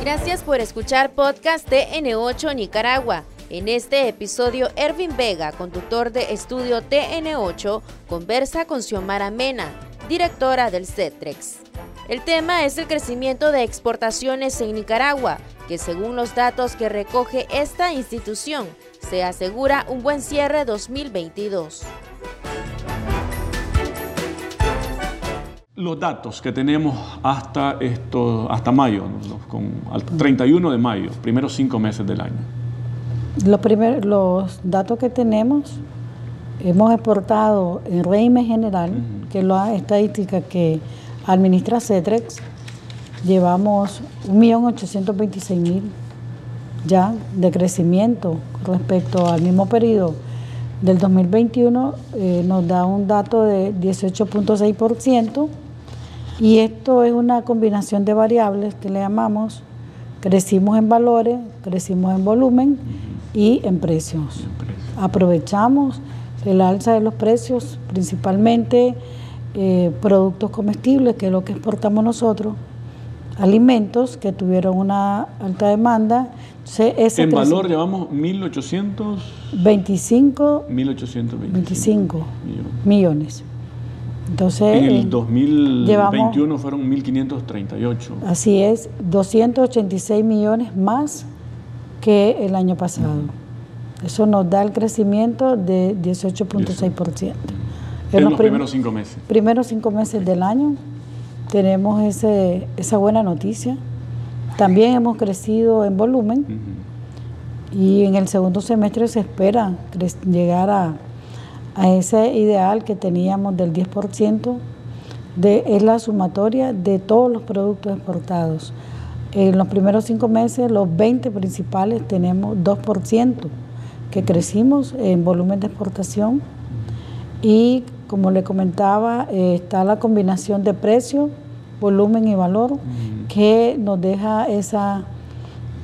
Gracias por escuchar podcast TN8 Nicaragua. En este episodio, Ervin Vega, conductor de estudio TN8, conversa con Xiomara Mena, directora del CETREX. El tema es el crecimiento de exportaciones en Nicaragua, que según los datos que recoge esta institución, se asegura un buen cierre 2022. Los datos que tenemos hasta, esto, hasta mayo, con, 31 de mayo, primeros cinco meses del año. Los, primer, los datos que tenemos, hemos exportado en régimen general, que es la estadística que administra CETREX, llevamos 1.826.000 ya de crecimiento respecto al mismo periodo del 2021, eh, nos da un dato de 18.6%. Y esto es una combinación de variables que le llamamos, crecimos en valores, crecimos en volumen y en precios. Aprovechamos el alza de los precios, principalmente eh, productos comestibles, que es lo que exportamos nosotros, alimentos que tuvieron una alta demanda. en valor llevamos 1.825 millones. millones. Entonces, en el 2021 fueron 1.538. Así es, 286 millones más que el año pasado. Eso nos da el crecimiento de 18.6%. En, los primeros cinco meses. Primeros cinco meses del año tenemos ese, esa buena noticia. También hemos crecido en volumen y en el segundo semestre se espera llegar a a ese ideal que teníamos del 10%, de, es la sumatoria de todos los productos exportados. En los primeros cinco meses, los 20 principales tenemos 2% que crecimos en volumen de exportación y como le comentaba, eh, está la combinación de precio, volumen y valor que nos deja esa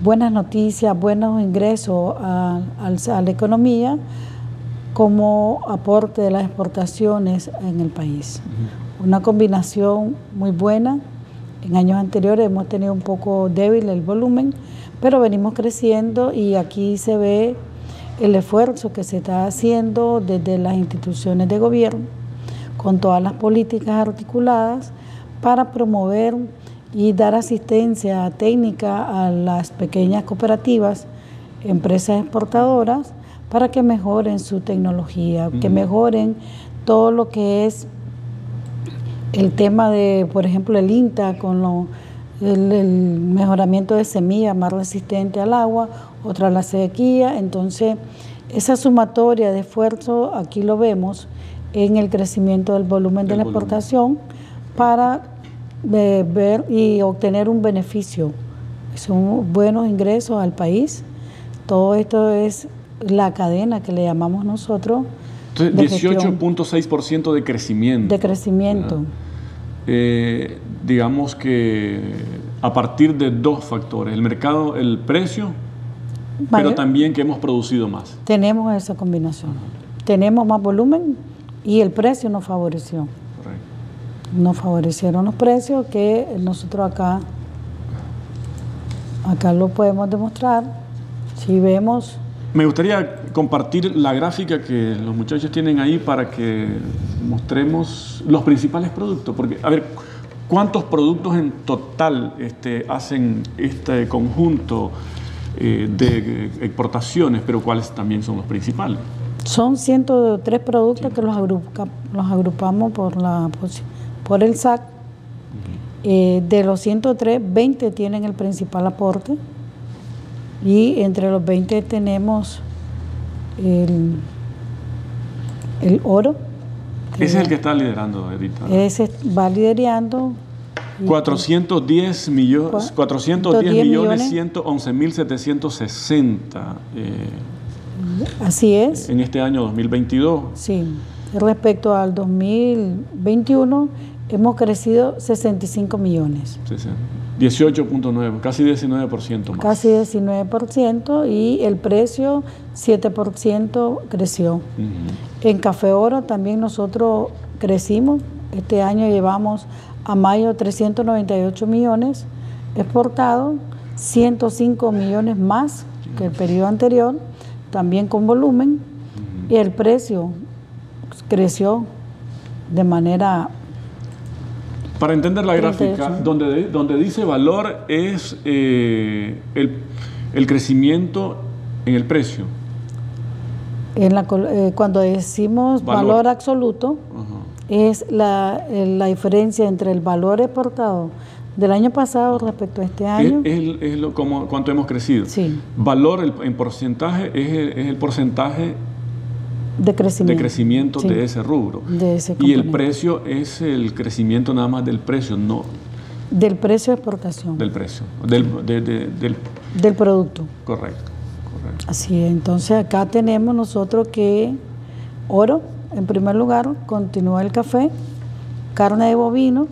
buenas noticias, buenos ingresos a la economía como aporte de las exportaciones en el país. Una combinación muy buena. En años anteriores hemos tenido un poco débil el volumen, pero venimos creciendo y aquí se ve el esfuerzo que se está haciendo desde las instituciones de gobierno con todas las políticas articuladas para promover y dar asistencia técnica a las pequeñas cooperativas, empresas exportadoras, para que mejoren su tecnología, que mejoren todo lo que es el tema de, por ejemplo, el INTA con el, mejoramiento de semillas más resistente al agua, otra la sequía. Entonces, esa sumatoria de esfuerzo aquí lo vemos en el crecimiento del volumen de la exportación para eh, ver y obtener un beneficio. Son buenos ingresos al país. Todo esto es la cadena que le llamamos nosotros. Entonces, 18.6% de crecimiento. De crecimiento. Eh, digamos que a partir de dos factores, el mercado, el precio, pero también que hemos producido más. Tenemos esa combinación. Tenemos más volumen y el precio nos favoreció. Correcto. Nos favorecieron los precios que nosotros acá, acá lo podemos demostrar. Si vemos me gustaría compartir la gráfica que los muchachos tienen ahí para que mostremos los principales productos. Porque, a ver, ¿cuántos productos en total este, hacen este conjunto eh, de exportaciones? Pero ¿cuáles también son los principales? Son 103 productos que los, los agrupamos por, la, por el SAC. Eh, de los 103, 20 tienen el principal aporte y entre los 20 tenemos el, el oro. Ese es el que está liderando, Edita. Ese va liderando. 410, millones, 410 millones 111 mil 760. Eh, Así es. En este año 2022. Sí. Respecto al 2021, hemos crecido 65 millones. Sí, sí. 18.9, casi 19% más. Casi 19% y el precio 7% creció. En Café Oro también nosotros crecimos. Este año llevamos a mayo 398 millones exportados, 105 millones más que el periodo anterior, también con volumen, y el precio creció de manera... Para entender la gráfica, donde, donde dice valor es eh, el, crecimiento en el precio. En la, eh, cuando decimos valor, absoluto, es la, la, diferencia entre el valor exportado del año pasado respecto a este año. Es, lo, como, cuánto hemos crecido. Sí. Valor en porcentaje es el porcentaje de crecimiento, de, crecimiento de ese rubro. y el precio es el crecimiento nada más del precio, no. Del precio de exportación. Del precio, del, del, producto. Correcto, correcto. Así es, entonces acá tenemos nosotros que oro, en primer lugar, continúa el café, carne de bovino.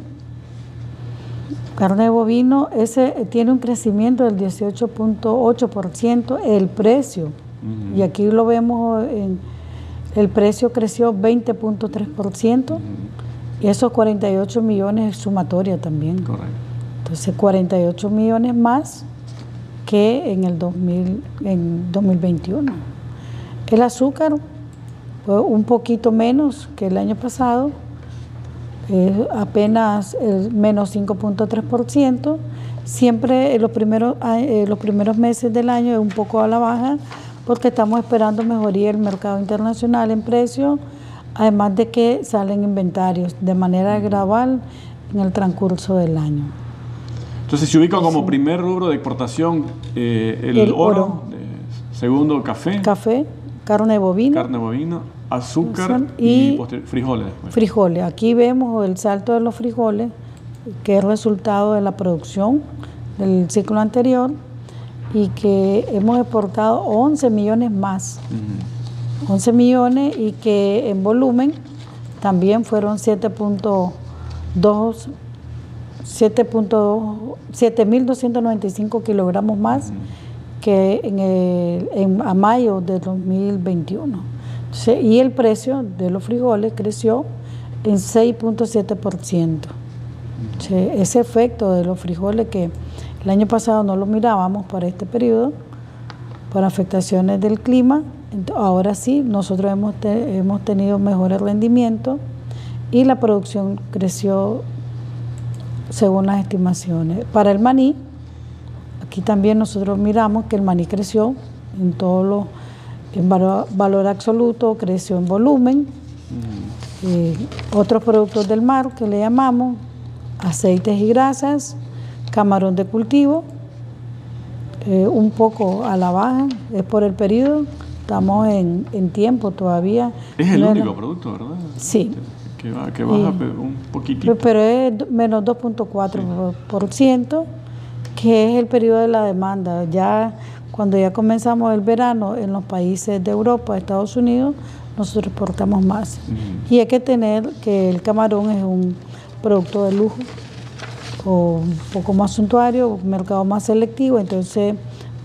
Carne de bovino, ese tiene un crecimiento del 18.8%, el precio, y aquí lo vemos en el precio creció 20.3% y esos 48 millones es sumatoria también. Correcto. Entonces 48 millones más que en el 2000, en 2021. El azúcar fue un poquito menos que el año pasado, apenas el menos 5.3%. Siempre en los primeros, eh, los primeros meses del año es un poco a la baja porque estamos esperando mejoría del mercado internacional en precio, además de que salen inventarios de manera gradual en el transcurso del año. Entonces se ubica como primer rubro de exportación eh, el, oro, segundo café. Café, carne bovina. Carne bovina, azúcar y, frijoles. Frijoles. Aquí vemos el salto de los frijoles, que es resultado de la producción del ciclo anterior y que hemos exportado 11 millones más. 11 millones y que en volumen también fueron 7.2 7.295 kilogramos más que en, el, en a mayo de 2021. y el precio de los frijoles creció en 6.7%. ese efecto de los frijoles que el año pasado no lo mirábamos para este periodo, por afectaciones del clima. Ahora sí, nosotros hemos, hemos tenido mejores rendimientos y la producción creció según las estimaciones. Para el maní, aquí también nosotros miramos que el maní creció en todos los, en valor, absoluto, creció en volumen. Eh, otros productos del mar que le llamamos aceites y grasas, camarón de cultivo, eh, un poco a la baja, es por el periodo, estamos en, tiempo todavía. Es el único producto, ¿verdad? Sí. Que, baja un poquitito. Pero es menos 2.4%, que es el periodo de la demanda. Ya cuando ya comenzamos el verano en los países de Europa, Estados Unidos, nosotros exportamos más. Y hay que tener que el camarón es un producto de lujo o un poco más suntuario, un mercado más selectivo, entonces,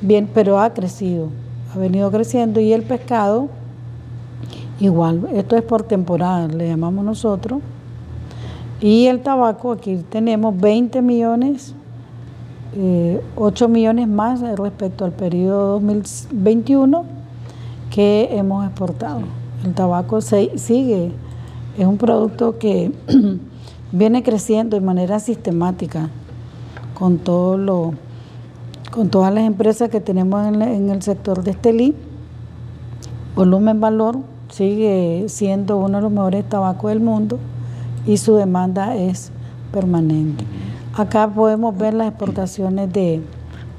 bien, pero ha crecido, ha venido creciendo y el pescado, igual, esto es por temporada, le llamamos nosotros, y el tabaco, aquí tenemos 20 millones, 8 eh, millones más respecto al periodo 2021 que hemos exportado. El tabaco sigue, es un producto que viene creciendo de manera sistemática con todo lo con todas las empresas que tenemos en, el sector de Estelí. Volumen Valor sigue siendo uno de los mejores tabacos del mundo y su demanda es permanente. Acá podemos ver las exportaciones de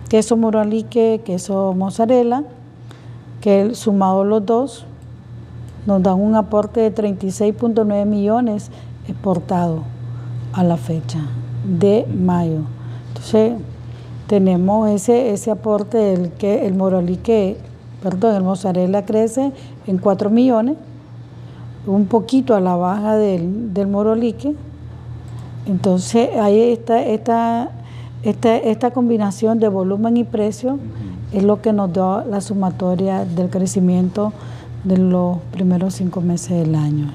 queso moralique, queso mozzarella, que sumado los dos nos dan un aporte de 36.9 millones exportados a la fecha de mayo. Entonces, tenemos ese, ese aporte del que el moralique, perdón, el mozzarella crece en 4 millones, un poquito a la baja del, del morolique. Entonces, ahí está esta, esta, esta combinación de volumen y precio es lo que nos da la sumatoria del crecimiento de los primeros cinco meses del año.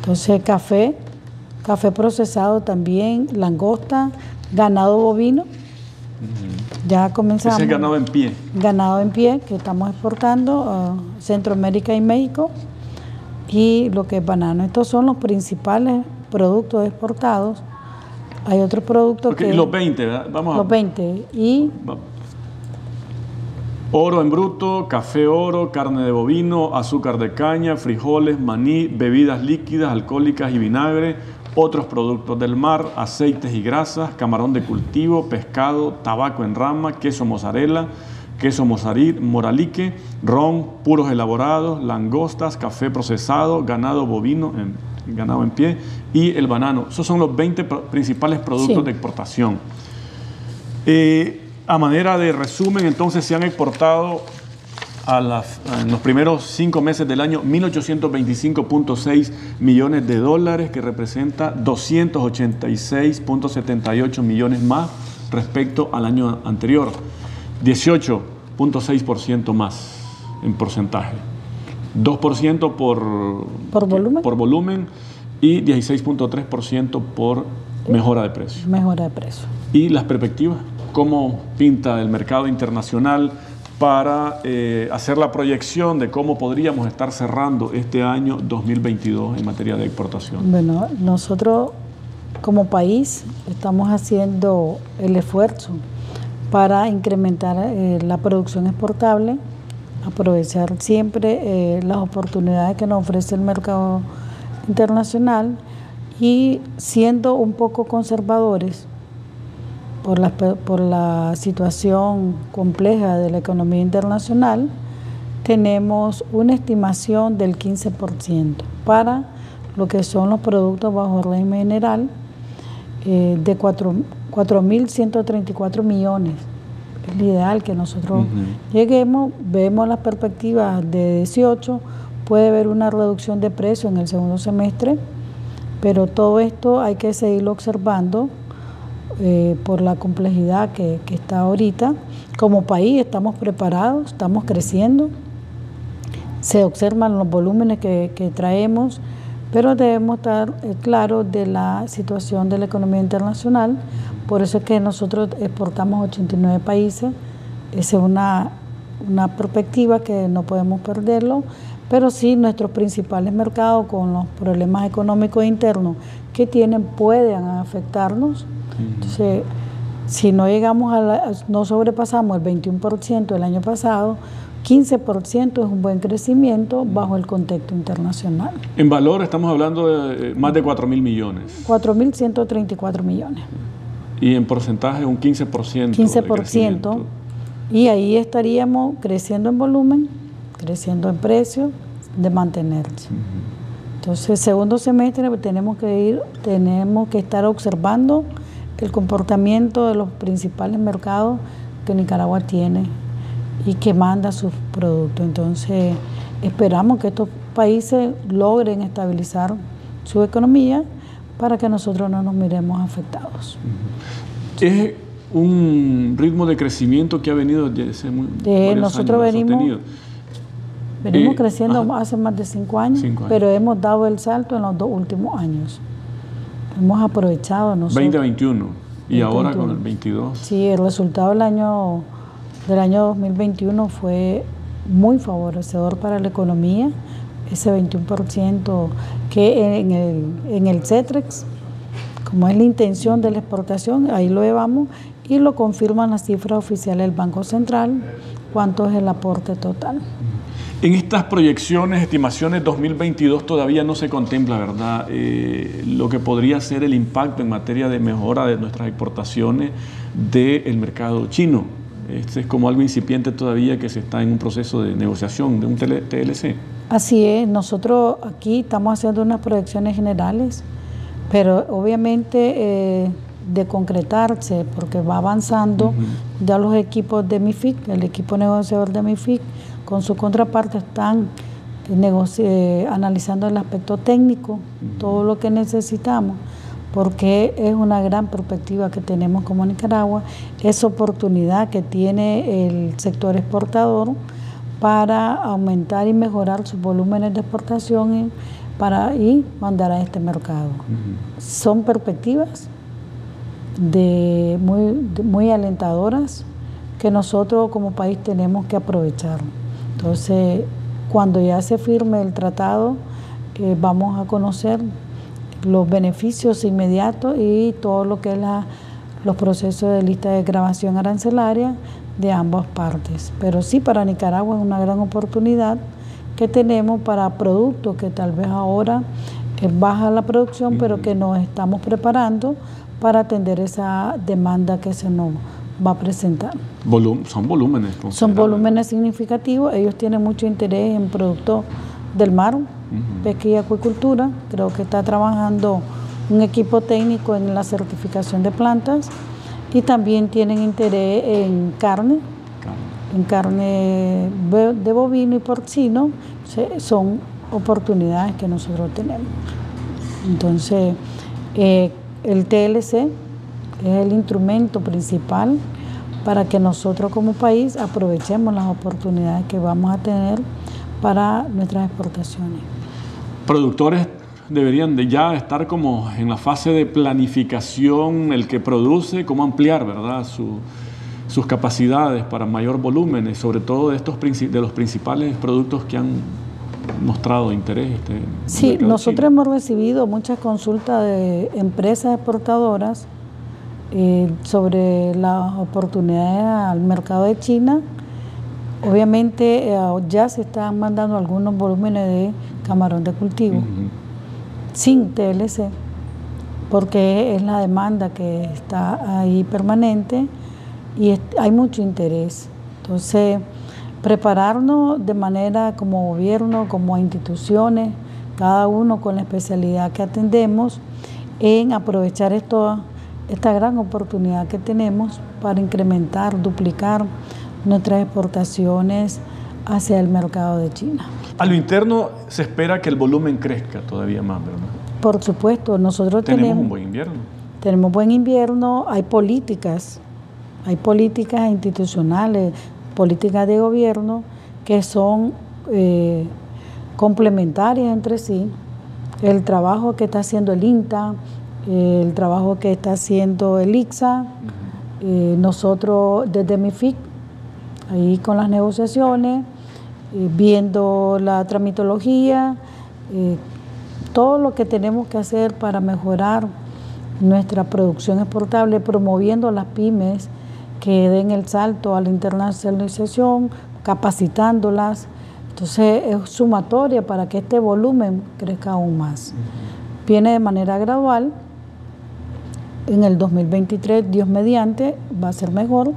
Entonces, café café procesado también, langosta, ganado bovino. Ya comenzamos. Ese es ganado en pie. Ganado en pie que estamos exportando a Centroamérica y México. Y lo que es banano. Estos son los principales productos exportados. Hay otros productos okay, que... Los 20, ¿verdad? Vamos los 20. Y... Oro en bruto, café oro, carne de bovino, azúcar de caña, frijoles, maní, bebidas líquidas, alcohólicas y vinagre, otros productos del mar, aceites y grasas, camarón de cultivo, pescado, tabaco en rama, queso mozzarella, queso moralique, ron, puros elaborados, langostas, café procesado, ganado bovino, en, ganado en pie y el banano. Esos son los 20 principales productos sí. de exportación. Eh, a manera de resumen, entonces se han exportado a las, en los primeros cinco meses del año 1.825.6 millones de dólares, que representa 286.78 millones más respecto al año anterior, 18.6% más en porcentaje, 2% por, ¿Por volumen? por volumen y 16.3% por mejora de precio. Mejora de precio. ¿Y las perspectivas? ¿Cómo pinta el mercado internacional? Para eh, hacer la proyección de cómo podríamos estar cerrando este año 2022 en materia de exportación. Bueno, nosotros como país estamos haciendo el esfuerzo para incrementar eh, la producción exportable, aprovechar siempre eh, las oportunidades que nos ofrece el mercado internacional y siendo un poco conservadores por la, por la situación compleja de la economía internacional, tenemos una estimación del 15% para lo que son los productos bajo régimen general eh, de 4.134 millones. Es el ideal que nosotros uh -huh. lleguemos, vemos las perspectivas de 18, puede haber una reducción de precio en el segundo semestre, pero todo esto hay que seguirlo observando eh, por la complejidad que, está ahorita. Como país estamos preparados, estamos creciendo, se observan los volúmenes que, traemos, pero debemos estar eh, claros de la situación de la economía internacional. Por eso es que nosotros exportamos a 89 países. Esa es una, una perspectiva que no podemos perderlo, pero sí nuestros principales mercados con los problemas económicos internos que tienen pueden afectarnos entonces, si no llegamos a la, no sobrepasamos el 21% el año pasado, 15% es un buen crecimiento bajo el contexto internacional. En valor estamos hablando de más de 4 mil millones. 4 mil 134 millones. Y en porcentaje un 15%. 15%. Y ahí estaríamos creciendo en volumen, creciendo en precio, de mantenerse. Uh -huh. Entonces, segundo semestre tenemos que ir, tenemos que estar observando el comportamiento de los principales mercados que Nicaragua tiene y que manda sus productos. Entonces, esperamos que estos países logren estabilizar su economía para que nosotros no nos miremos afectados. Es un ritmo de crecimiento que ha venido desde muy de nosotros años, venimos venimos eh, creciendo ajá. hace más de cinco años, cinco años, pero hemos dado el salto en los dos últimos años hemos aprovechado nosotros. 2021 y 2021. ahora con el 22. Sí, el resultado del año, del año 2021 fue muy favorecedor para la economía, ese 21% que en el, en el CETREX, como es la intención de la exportación, ahí lo llevamos y lo confirman las cifras oficiales del Banco Central, cuánto es el aporte total. En estas proyecciones, estimaciones 2022 todavía no se contempla, ¿verdad? Eh, lo que podría ser el impacto en materia de mejora de nuestras exportaciones del mercado chino. Este es como algo incipiente todavía que se está en un proceso de negociación de un TLC. Así es, nosotros aquí estamos haciendo unas proyecciones generales, pero obviamente eh, de concretarse, porque va avanzando, uh -huh. ya los equipos de MIFIC, el equipo negociador de MIFIC, con su contraparte están eh, analizando el aspecto técnico, uh -huh. todo lo que necesitamos, porque es una gran perspectiva que tenemos como Nicaragua, esa oportunidad que tiene el sector exportador para aumentar y mejorar sus volúmenes de exportación y, para, y mandar a este mercado. Uh -huh. Son perspectivas de muy, de muy alentadoras que nosotros como país tenemos que aprovechar. Entonces, cuando ya se firme el tratado, eh, vamos a conocer los beneficios inmediatos y todo lo que es la, los procesos de lista de grabación arancelaria de ambas partes. Pero sí, para Nicaragua es una gran oportunidad que tenemos para productos que tal vez ahora es baja la producción, pero que nos estamos preparando para atender esa demanda que se nos va a presentar. son volúmenes. Son volúmenes significativos. Ellos tienen mucho interés en productos del mar, pesca y acuicultura. Creo que está trabajando un equipo técnico en la certificación de plantas y también tienen interés en carne, en carne de bovino y porcino. Son oportunidades que nosotros tenemos. Entonces, eh, el TLC es el instrumento principal para que nosotros como país aprovechemos las oportunidades que vamos a tener para nuestras exportaciones. Productores deberían de ya estar como en la fase de planificación, el que produce, cómo ampliar, ¿verdad? sus capacidades para mayor volumen, sobre todo de, estos, de los principales productos que han mostrado interés. Este, sí, nosotros hemos recibido muchas consultas de empresas exportadoras eh, sobre las oportunidades al mercado de China. Obviamente eh, ya se están mandando algunos volúmenes de camarón de cultivo sin TLC, porque es la demanda que está ahí permanente y hay mucho interés. Entonces, prepararnos de manera como gobierno, como instituciones, cada uno con la especialidad que atendemos, en aprovechar esto, esta gran oportunidad que tenemos para incrementar, duplicar nuestras exportaciones hacia el mercado de China. A lo interno se espera que el volumen crezca todavía más, ¿verdad? Por supuesto, nosotros tenemos, tenemos un buen invierno. Tenemos buen invierno, hay políticas, hay políticas institucionales, políticas de gobierno que son eh, complementarias entre sí. El trabajo que está haciendo el INTA, el trabajo que está haciendo el ICSA, eh, nosotros desde MIFIC, ahí con las negociaciones, eh, viendo la tramitología, todo lo que tenemos que hacer para mejorar nuestra producción exportable, promoviendo las pymes, que den el salto a la internacionalización, capacitándolas. Entonces es sumatoria para que este volumen crezca aún más. Viene de manera gradual. En el 2023, Dios mediante, va a ser mejor.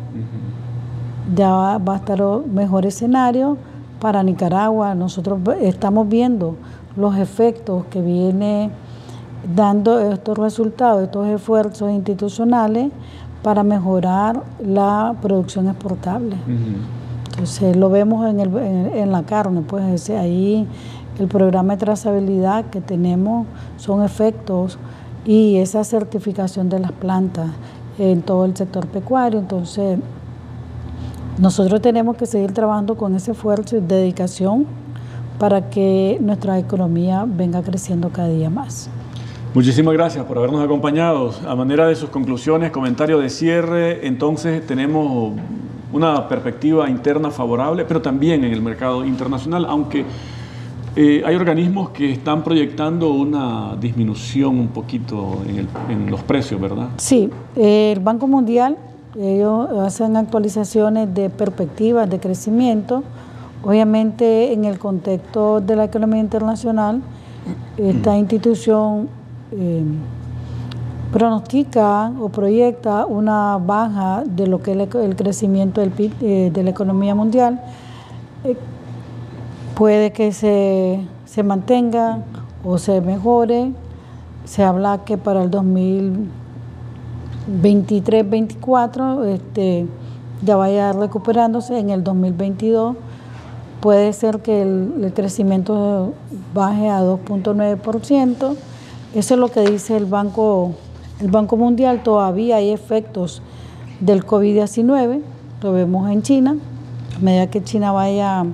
Ya va a estar mejor escenario para Nicaragua. Nosotros estamos viendo los efectos que viene dando estos resultados, estos esfuerzos institucionales para mejorar la producción exportable. Entonces lo vemos en, el, en, la carne, pues ese, ahí el programa de trazabilidad que tenemos son efectos y esa certificación de las plantas en todo el sector pecuario. Entonces nosotros tenemos que seguir trabajando con ese esfuerzo y dedicación para que nuestra economía venga creciendo cada día más. Muchísimas gracias por habernos acompañado. A manera de sus conclusiones, comentario de cierre, entonces tenemos una perspectiva interna favorable, pero también en el mercado internacional, aunque eh, hay organismos que están proyectando una disminución un poquito en, los precios, ¿verdad? Sí, el Banco Mundial, ellos hacen actualizaciones de perspectivas de crecimiento, obviamente en el contexto de la economía internacional, esta institución eh, pronostica o proyecta una baja de lo que es el crecimiento eh, de la economía mundial. Eh, puede que se, mantenga o se mejore. Se habla que para el 2023-2024 este, ya vaya recuperándose. En el 2022 puede ser que el, el crecimiento baje a 2.9%. Eso es lo que dice el Banco, el Banco Mundial. Todavía hay efectos del COVID-19, lo vemos en China. A medida que China vaya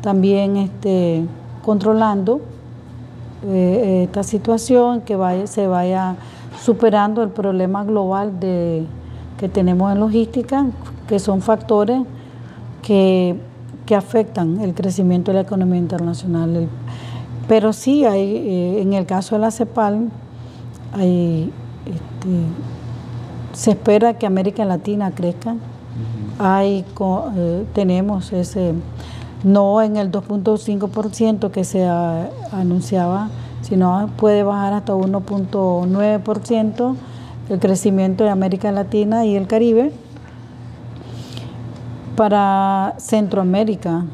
también este, controlando eh, esta situación, que vaya, se vaya superando el problema global de, que tenemos en logística que son factores que, afectan el crecimiento de la economía internacional. Pero sí hay, eh, en el caso de la CEPAL, hay, este, se espera que América Latina crezca. Hay, eh, tenemos ese, no en el 2.5% que se anunciaba, sino puede bajar hasta 1.9% el crecimiento de América Latina y el Caribe. Para Centroamérica,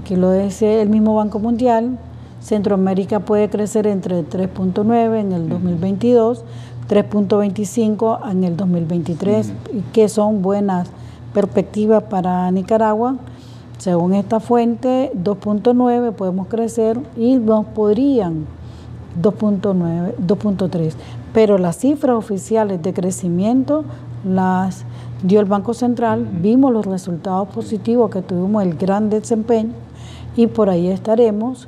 aquí lo dice el mismo Banco Mundial, Centroamérica puede crecer entre 3.9 en el 2022, 3.25 en el 2023, que son buenas perspectivas para Nicaragua. Según esta fuente, 2.9 podemos crecer y nos podrían 2.9, 2.3. Pero las cifras oficiales de crecimiento las dio el Banco Central, vimos los resultados positivos que tuvimos, el gran desempeño, y por ahí estaremos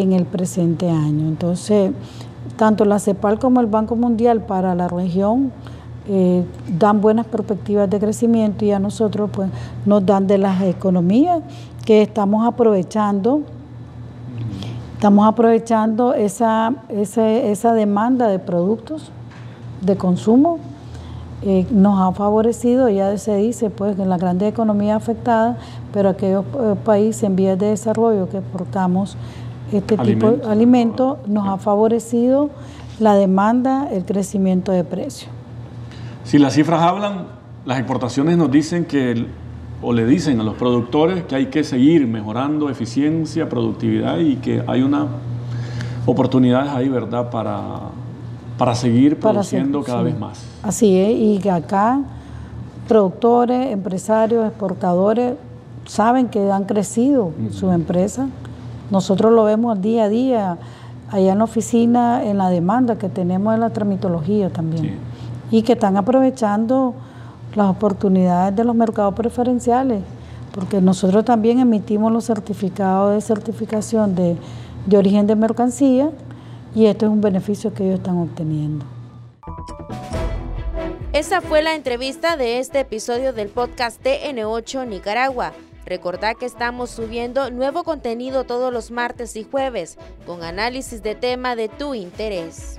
en el presente año. Entonces, tanto la CEPAL como el Banco Mundial para la región eh, dan buenas perspectivas de crecimiento y a nosotros pues, nos dan de las economías que estamos aprovechando. Estamos aprovechando esa, esa, demanda de productos de consumo eh, nos ha favorecido, ya se dice, pues en la grande economía afectada, pero aquellos eh, países en vías de desarrollo que exportamos este tipo de alimentos, nos ha favorecido la demanda, el crecimiento de precios. Si las cifras hablan, las exportaciones nos dicen que, o le dicen a los productores que hay que seguir mejorando eficiencia, productividad y que hay una oportunidades ahí, ¿verdad?, para para seguir produciendo cada vez más. Así es, y que acá productores, empresarios, exportadores saben que han crecido sus empresas. Nosotros lo vemos día a día allá en la oficina, en la demanda que tenemos en la tramitología también. Y que están aprovechando las oportunidades de los mercados preferenciales, porque nosotros también emitimos los certificados de certificación de, de origen de mercancía y esto es un beneficio que ellos están obteniendo. Esa fue la entrevista de este episodio del podcast TN8 Nicaragua. Recordad que estamos subiendo nuevo contenido todos los martes y jueves con análisis de tema de tu interés.